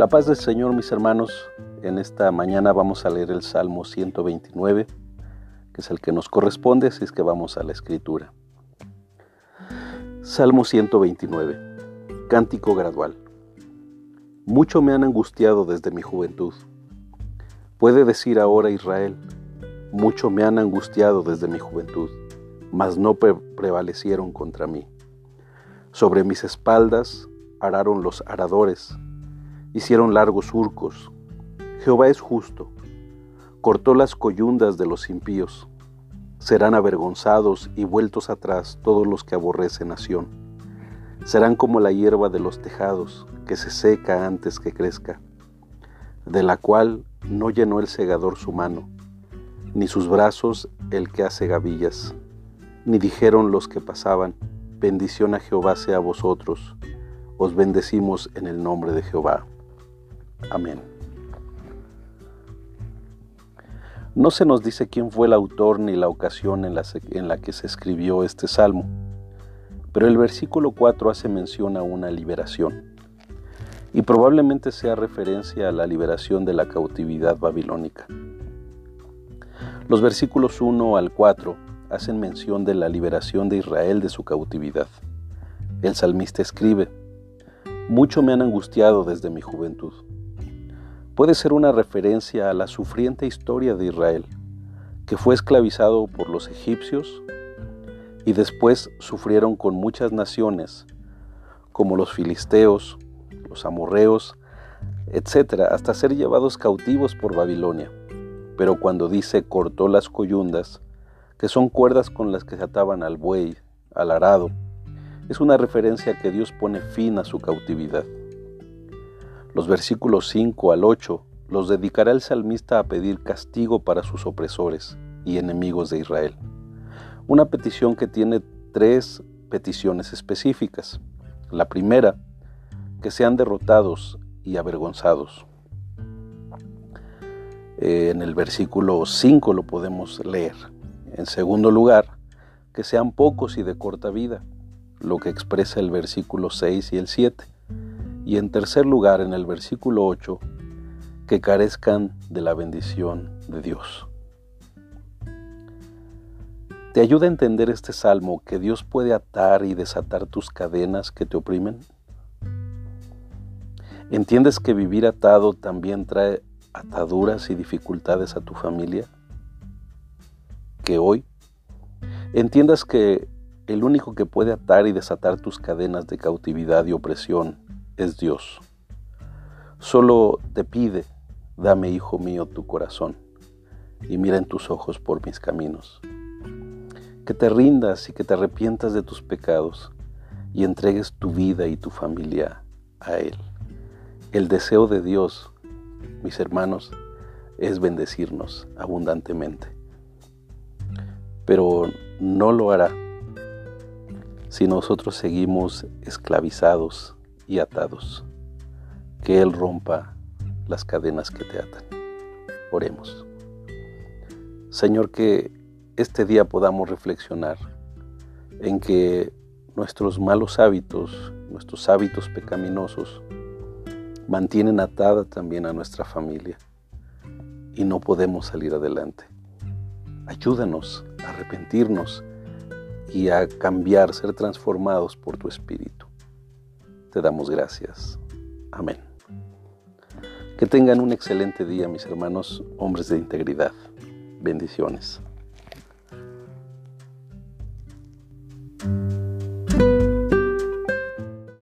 La paz del Señor, mis hermanos, en esta mañana vamos a leer el Salmo 129, que es el que nos corresponde, así es que vamos a la escritura. Salmo 129, Cántico gradual. Mucho me han angustiado desde mi juventud. Puede decir ahora Israel, mucho me han angustiado desde mi juventud, mas no prevalecieron contra mí. Sobre mis espaldas araron los aradores, hicieron largos surcos. Jehová es justo, cortó las coyundas de los impíos. Serán avergonzados y vueltos atrás todos los que aborrecen nación. Serán como la hierba de los tejados, que se seca antes que crezca, de la cual no llenó el segador su mano, ni sus brazos el que hace gavillas, ni dijeron los que pasaban, bendición a Jehová sea a vosotros, os bendecimos en el nombre de Jehová. Amén. No se nos dice quién fue el autor ni la ocasión en la, que se escribió este salmo, pero el versículo 4 hace mención a una liberación, y probablemente sea referencia a la liberación de la cautividad babilónica. Los versículos 1 al 4 hacen mención de la liberación de Israel de su cautividad. El salmista escribe, Mucho me han angustiado desde mi juventud puede ser una referencia a la sufriente historia de Israel, que fue esclavizado por los egipcios y después sufrieron con muchas naciones, como los filisteos, los amorreos, etc., hasta ser llevados cautivos por Babilonia. Pero cuando dice cortó las coyundas, que son cuerdas con las que se ataban al buey, al arado, es una referencia que Dios pone fin a su cautividad. Los versículos 5 al 8 los dedicará el salmista a pedir castigo para sus opresores y enemigos de Israel. Una petición que tiene tres peticiones específicas. La primera, que sean derrotados y avergonzados. En el versículo 5 lo podemos leer. En segundo lugar, que sean pocos y de corta vida, lo que expresa el versículo 6 y el 7. Y en tercer lugar, en el versículo 8, que carezcan de la bendición de Dios. ¿Te ayuda a entender este salmo que Dios puede atar y desatar tus cadenas que te oprimen? ¿Entiendes que vivir atado también trae ataduras y dificultades a tu familia? Que hoy entiendas que el único que puede atar y desatar tus cadenas de cautividad y opresión es Dios. Solo te pide, dame, hijo mío, tu corazón, y mira en tus ojos por mis caminos. Que te rindas y que te arrepientas de tus pecados y entregues tu vida y tu familia a Él. El deseo de Dios, mis hermanos, es bendecirnos abundantemente. Pero no lo hará si nosotros seguimos esclavizados y atados. Que Él rompa las cadenas que te atan. Oremos. Señor, que este día podamos reflexionar en que nuestros malos hábitos, nuestros hábitos pecaminosos, mantienen atada también a nuestra familia y no podemos salir adelante. Ayúdanos a arrepentirnos y a cambiar, ser transformados por tu Espíritu. Te damos gracias. Amén. Que tengan un excelente día, mis hermanos, hombres de integridad. Bendiciones.